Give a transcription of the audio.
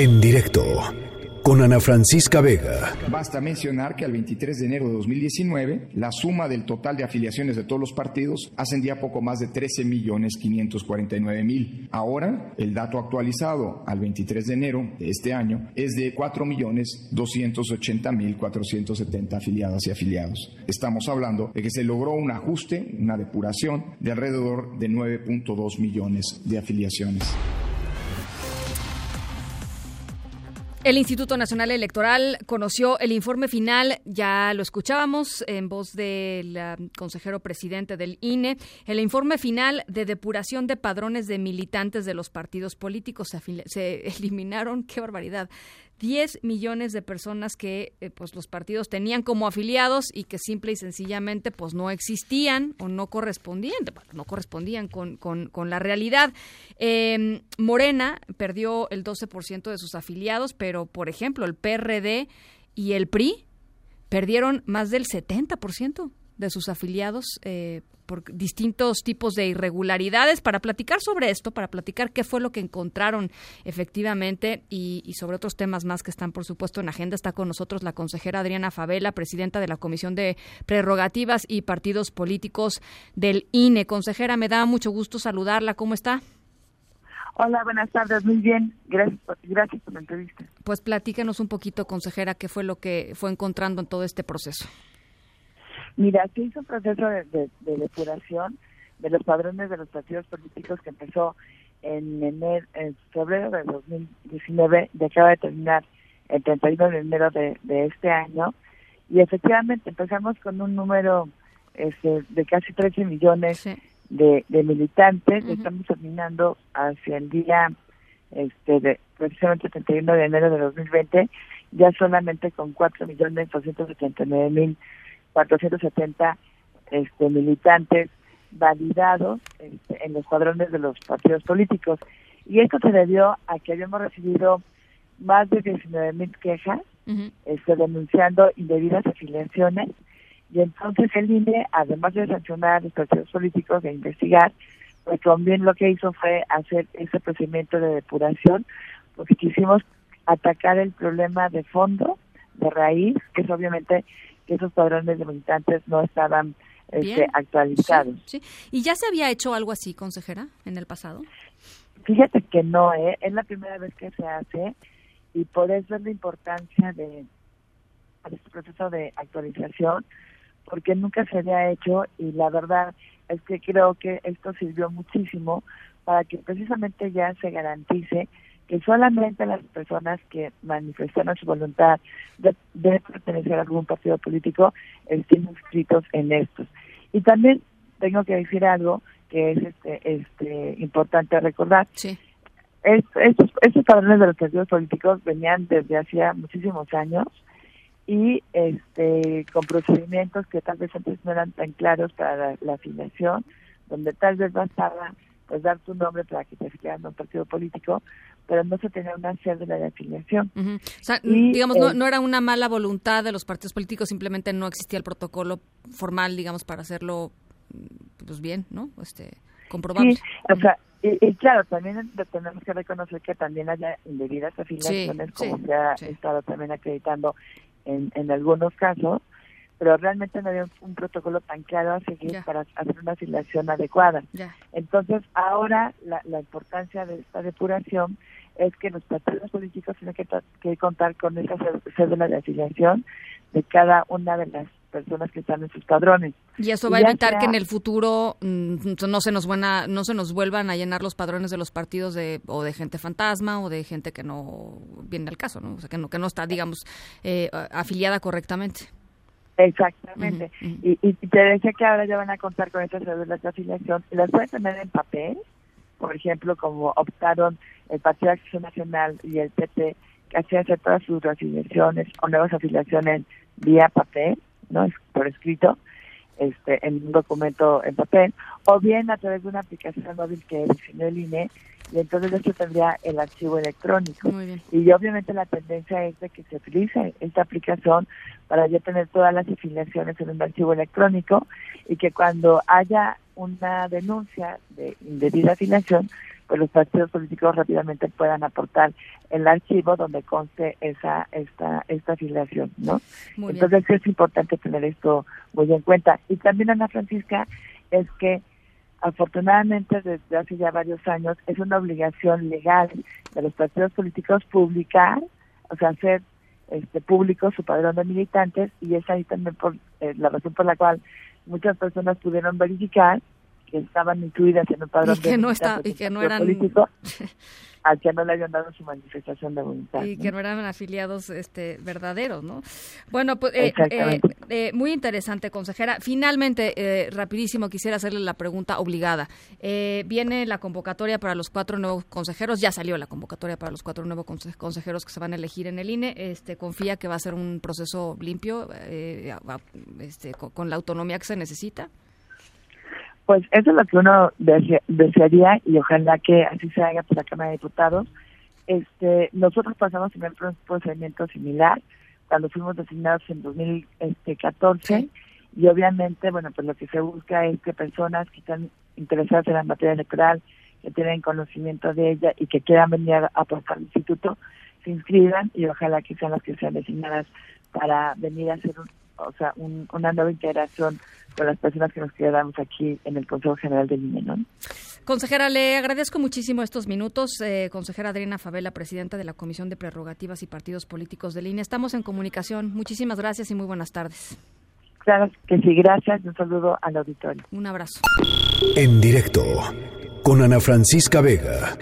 en directo con Ana Francisca Vega. Basta mencionar que al 23 de enero de 2019, la suma del total de afiliaciones de todos los partidos ascendía poco más de 13 millones 549 mil. Ahora, el dato actualizado al 23 de enero de este año es de 4 millones 280 mil 470 afiliadas y afiliados. Estamos hablando de que se logró un ajuste, una depuración de alrededor de 9.2 millones de afiliaciones. El Instituto Nacional Electoral conoció el informe final, ya lo escuchábamos en voz del consejero presidente del INE, el informe final de depuración de padrones de militantes de los partidos políticos. Se, se eliminaron, qué barbaridad, 10 millones de personas que eh, pues los partidos tenían como afiliados y que simple y sencillamente pues no existían o no correspondían, no correspondían con, con, la realidad. Em, Morena perdió el 12% de sus afiliados, pero por ejemplo el PRD y el PRI perdieron más del 70% de sus afiliados eh, por distintos tipos de irregularidades. Para platicar sobre esto, para platicar qué fue lo que encontraron efectivamente y, sobre otros temas más que están, por supuesto, en agenda, está con nosotros la consejera Adriana Favela, presidenta de la Comisión de Prerrogativas y Partidos Políticos del INE. Consejera, me da mucho gusto saludarla. ¿Cómo está? Hola, buenas tardes, muy bien. Gracias, gracias por la entrevista. Pues platíquenos un poquito, consejera, qué fue lo que fue encontrando en todo este proceso. Mira, se hizo un proceso de, depuración de los padrones de los partidos políticos que empezó en, enero, en febrero de 2019 y acaba de terminar el 31 de enero de, este año. Y efectivamente empezamos con un número este, de casi 13 millones de, militantes. Estamos terminando hacia el día este, de precisamente 31 de enero de 2020 ya solamente con 4 millones 279 mil 470 este, militantes validados este, en los cuadrones de los partidos políticos. Y esto se debió a que habíamos recibido más de 19 mil quejas este, denunciando indebidas afiliaciones. Y entonces el INE, además de sancionar a los partidos políticos e investigar, pues también lo que hizo fue hacer ese procedimiento de depuración, porque quisimos atacar el problema de fondo, de raíz, que es obviamente esos padrones de militantes no estaban este, actualizados. Sí, ¿Y ya se había hecho algo así, consejera, en el pasado? Fíjate que no, ¿eh? es la primera vez que se hace y por eso es la importancia de, este proceso de actualización, porque nunca se había hecho y la verdad es que creo que esto sirvió muchísimo para que precisamente ya se garantice que solamente las personas que manifestaron su voluntad de, pertenecer a algún partido político estén inscritos en estos. Y también tengo que decir algo que es este, este importante recordar. Sí. estos, estos padrones de los partidos políticos venían desde hacía muchísimos años y este con procedimientos que tal vez antes no eran tan claros para la, la afiliación, donde tal vez bastaba pues dar tu nombre para que te afiliaran a un partido político, pero no se tenía una cédula de afiliación. O sea, digamos, no, no, era una mala voluntad de los partidos políticos, simplemente no existía el protocolo formal, digamos, para hacerlo pues bien, ¿no? Este, comprobable. Sí, o sea, y, claro, también tenemos que reconocer que también haya indebidas afiliaciones, como se ha estado también acreditando en, en algunos casos, pero realmente no había un, protocolo tan claro a seguir para hacer una afiliación adecuada. Entonces, ahora la, la, importancia de esta depuración es que los partidos políticos tienen que, contar con esa cédula de afiliación de cada una de las personas que están en sus padrones. Y eso va a evitar que en el futuro mm, no se nos buena, no se nos vuelvan a llenar los padrones de los partidos de o de gente fantasma o de gente que no viene al caso, ¿no? O sea, que no que no está, digamos, eh, afiliada correctamente. Exactamente. Y, y, te decía que ahora ya van a contar con estas cédulas de afiliación y las pueden tener en papel, por ejemplo, como optaron el Partido de Acción Nacional y el PP, que hacían hacer todas sus afiliaciones o nuevas afiliaciones vía papel, ¿no? Por escrito, este, en un documento en papel, o bien a través de una aplicación móvil que diseñó el INE y entonces esto tendría el archivo electrónico. Y obviamente la tendencia es de que se utilice esta aplicación para ya tener todas las afiliaciones en un archivo electrónico y que cuando haya una denuncia de indebida afiliación, pues los partidos políticos rápidamente puedan aportar el archivo donde conste esa esta esta afiliación, ¿no? Entonces es importante tener esto muy en cuenta. Y también Ana Francisca es que afortunadamente desde hace ya varios años es una obligación legal de los partidos políticos publicar, o sea, hacer este público su padrón de militantes y es ahí también por eh, la razón por la cual muchas personas pudieron verificar que estaban incluidas en un padrón y que no está y que no eran político, al que no le habían dado su manifestación de voluntad. Y que no eran afiliados este, verdaderos, ¿no? Bueno, pues eh, eh, eh, muy interesante, consejera. Finalmente, rapidísimo, quisiera hacerle la pregunta obligada. viene la convocatoria para los cuatro nuevos consejeros, ya salió la convocatoria para los cuatro nuevos consejeros que se van a elegir en el INE. Este, ¿Confía que va a ser un proceso limpio este, con la autonomía que se necesita? Pues eso es lo que uno desearía y ojalá que así se haga por la Cámara de Diputados. Este, nosotros pasamos en un procedimiento similar cuando fuimos designados en 2014 y obviamente, bueno, pues lo que se busca es que personas que están interesadas en la materia electoral, que tienen conocimiento de ella y que quieran venir a aportar al instituto, se inscriban y ojalá que sean las que sean designadas para venir a hacer o sea, una nueva integración con las personas que nos quedamos aquí en el Consejo General del INE, ¿no? Consejera, le agradezco muchísimo estos minutos. Eh, consejera Adriana Favela, presidenta de la Comisión de Prerrogativas y Partidos Políticos del INE. Estamos en comunicación. Muchísimas gracias y muy buenas tardes. Claro que sí, gracias. Un saludo al auditorio. Un abrazo. En directo con Ana Francisca Vega.